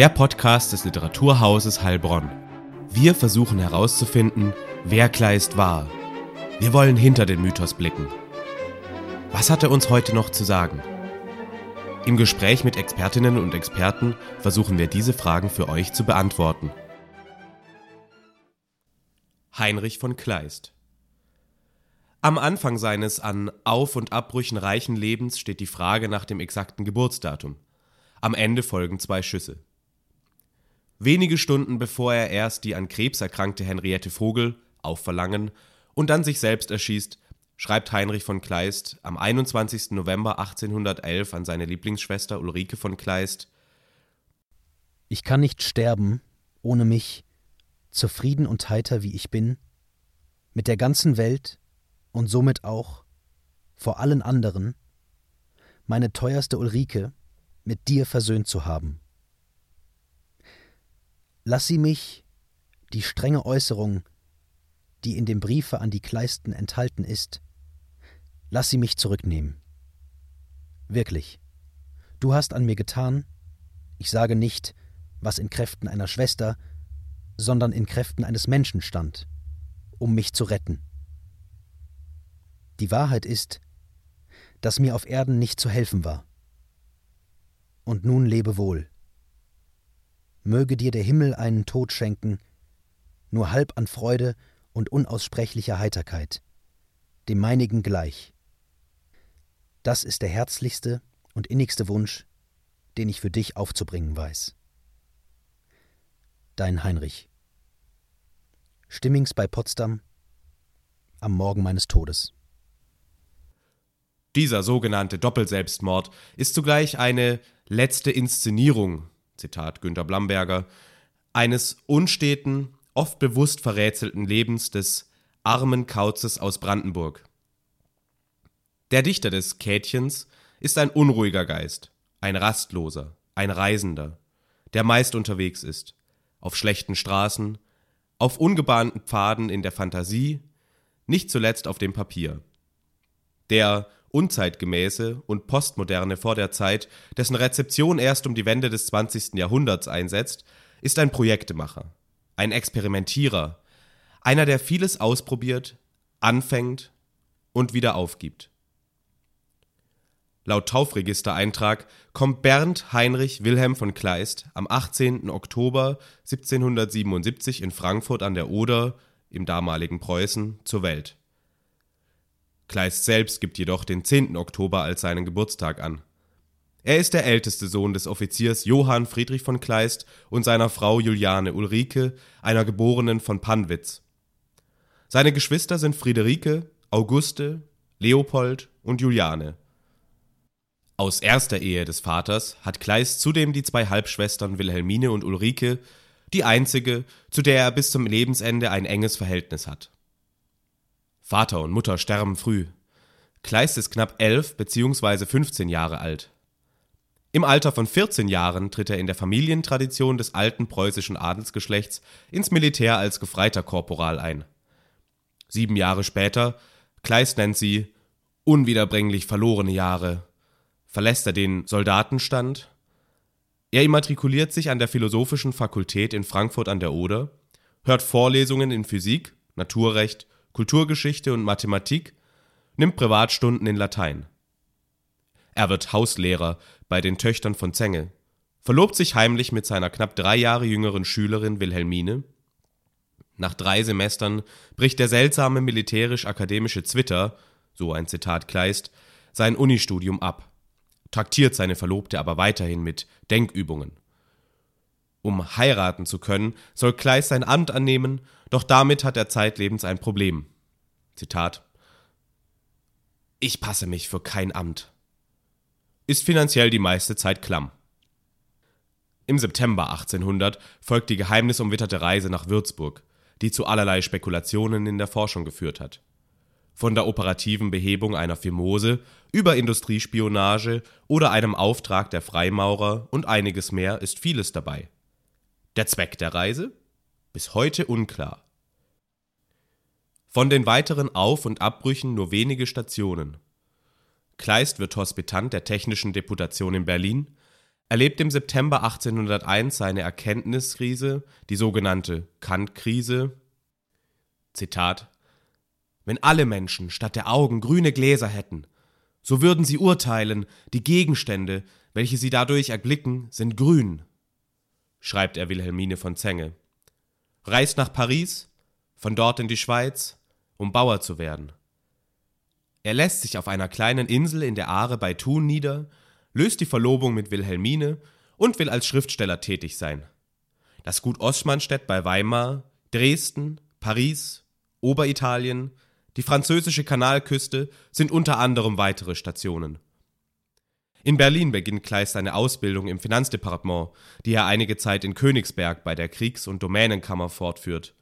Der Podcast des Literaturhauses Heilbronn. Wir versuchen herauszufinden, wer Kleist war. Wir wollen hinter den Mythos blicken. Was hat er uns heute noch zu sagen? Im Gespräch mit Expertinnen und Experten versuchen wir diese Fragen für euch zu beantworten. Heinrich von Kleist Am Anfang seines an Auf- und Abbrüchen reichen Lebens steht die Frage nach dem exakten Geburtsdatum. Am Ende folgen zwei Schüsse. Wenige Stunden bevor er erst die an Krebs erkrankte Henriette Vogel auf Verlangen und dann sich selbst erschießt, schreibt Heinrich von Kleist am 21. November 1811 an seine Lieblingsschwester Ulrike von Kleist Ich kann nicht sterben, ohne mich, zufrieden und heiter wie ich bin, mit der ganzen Welt und somit auch vor allen anderen, meine teuerste Ulrike, mit dir versöhnt zu haben. Lass sie mich, die strenge Äußerung, die in dem Briefe an die Kleisten enthalten ist, lass sie mich zurücknehmen. Wirklich, du hast an mir getan, ich sage nicht, was in Kräften einer Schwester, sondern in Kräften eines Menschen stand, um mich zu retten. Die Wahrheit ist, dass mir auf Erden nicht zu helfen war. Und nun lebe wohl. Möge dir der Himmel einen Tod schenken, nur halb an Freude und unaussprechlicher Heiterkeit, dem meinigen gleich. Das ist der herzlichste und innigste Wunsch, den ich für dich aufzubringen weiß. Dein Heinrich. Stimmings bei Potsdam am Morgen meines Todes. Dieser sogenannte Doppelselbstmord ist zugleich eine letzte Inszenierung, Zitat Günter Blamberger, eines unsteten, oft bewusst verrätselten Lebens des armen Kauzes aus Brandenburg. Der Dichter des Käthchens ist ein unruhiger Geist, ein Rastloser, ein Reisender, der meist unterwegs ist, auf schlechten Straßen, auf ungebahnten Pfaden in der Fantasie, nicht zuletzt auf dem Papier. Der unzeitgemäße und postmoderne vor der Zeit, dessen Rezeption erst um die Wende des 20. Jahrhunderts einsetzt, ist ein Projektemacher, ein Experimentierer, einer, der vieles ausprobiert, anfängt und wieder aufgibt. Laut Taufregistereintrag kommt Bernd Heinrich Wilhelm von Kleist am 18. Oktober 1777 in Frankfurt an der Oder, im damaligen Preußen, zur Welt. Kleist selbst gibt jedoch den 10. Oktober als seinen Geburtstag an. Er ist der älteste Sohn des Offiziers Johann Friedrich von Kleist und seiner Frau Juliane Ulrike, einer Geborenen von Pannwitz. Seine Geschwister sind Friederike, Auguste, Leopold und Juliane. Aus erster Ehe des Vaters hat Kleist zudem die zwei Halbschwestern Wilhelmine und Ulrike, die einzige, zu der er bis zum Lebensende ein enges Verhältnis hat. Vater und Mutter sterben früh. Kleist ist knapp elf bzw. 15 Jahre alt. Im Alter von 14 Jahren tritt er in der Familientradition des alten preußischen Adelsgeschlechts ins Militär als gefreiter Korporal ein. Sieben Jahre später, Kleist nennt sie unwiederbringlich verlorene Jahre, verlässt er den Soldatenstand. Er immatrikuliert sich an der Philosophischen Fakultät in Frankfurt an der Oder, hört Vorlesungen in Physik, Naturrecht, Kulturgeschichte und Mathematik, nimmt Privatstunden in Latein. Er wird Hauslehrer bei den Töchtern von Zenge, verlobt sich heimlich mit seiner knapp drei Jahre jüngeren Schülerin Wilhelmine. Nach drei Semestern bricht der seltsame militärisch-akademische Zwitter, so ein Zitat Kleist, sein Unistudium ab, traktiert seine Verlobte aber weiterhin mit Denkübungen. Um heiraten zu können, soll Kleist sein Amt annehmen, doch damit hat er zeitlebens ein Problem. Zitat Ich passe mich für kein Amt. Ist finanziell die meiste Zeit klamm. Im September 1800 folgt die geheimnisumwitterte Reise nach Würzburg, die zu allerlei Spekulationen in der Forschung geführt hat. Von der operativen Behebung einer Phimose über Industriespionage oder einem Auftrag der Freimaurer und einiges mehr ist vieles dabei. Der Zweck der Reise? Bis heute unklar. Von den weiteren Auf- und Abbrüchen nur wenige Stationen. Kleist wird Hospitant der Technischen Deputation in Berlin, erlebt im September 1801 seine Erkenntniskrise, die sogenannte Kant-Krise. Zitat: Wenn alle Menschen statt der Augen grüne Gläser hätten, so würden sie urteilen, die Gegenstände, welche sie dadurch erblicken, sind grün, schreibt er Wilhelmine von Zenge. Reist nach Paris, von dort in die Schweiz, um Bauer zu werden. Er lässt sich auf einer kleinen Insel in der Aare bei Thun nieder, löst die Verlobung mit Wilhelmine und will als Schriftsteller tätig sein. Das Gut Ostmannstedt bei Weimar, Dresden, Paris, Oberitalien, die französische Kanalküste sind unter anderem weitere Stationen. In Berlin beginnt Kleist seine Ausbildung im Finanzdepartement, die er einige Zeit in Königsberg bei der Kriegs- und Domänenkammer fortführt,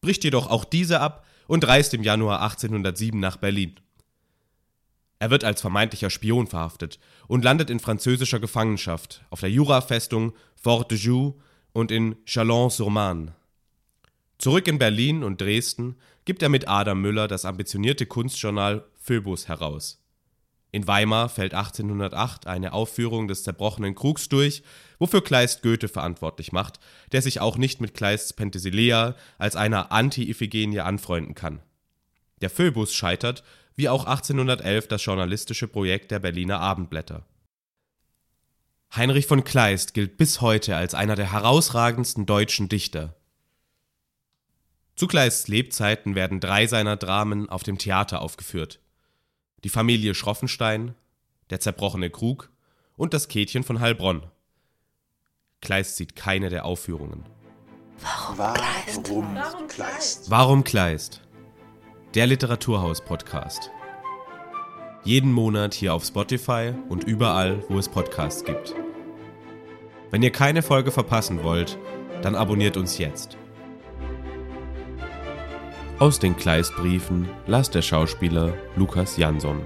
bricht jedoch auch diese ab und reist im Januar 1807 nach Berlin. Er wird als vermeintlicher Spion verhaftet und landet in französischer Gefangenschaft auf der Jurafestung Fort de Joux und in Chalon-sur-Marne. Zurück in Berlin und Dresden gibt er mit Adam Müller das ambitionierte Kunstjournal Phoebus heraus. In Weimar fällt 1808 eine Aufführung des zerbrochenen Krugs durch, wofür Kleist Goethe verantwortlich macht, der sich auch nicht mit Kleists Penthesilea als einer Anti-Iphigenie anfreunden kann. Der Phoebus scheitert, wie auch 1811 das journalistische Projekt der Berliner Abendblätter. Heinrich von Kleist gilt bis heute als einer der herausragendsten deutschen Dichter. Zu Kleists Lebzeiten werden drei seiner Dramen auf dem Theater aufgeführt. Die Familie Schroffenstein, Der zerbrochene Krug und Das Käthchen von Heilbronn. Kleist sieht keine der Aufführungen. Warum Kleist? Warum Kleist? Der Literaturhaus-Podcast. Jeden Monat hier auf Spotify und überall, wo es Podcasts gibt. Wenn ihr keine Folge verpassen wollt, dann abonniert uns jetzt. Aus den Kleistbriefen las der Schauspieler Lukas Jansson.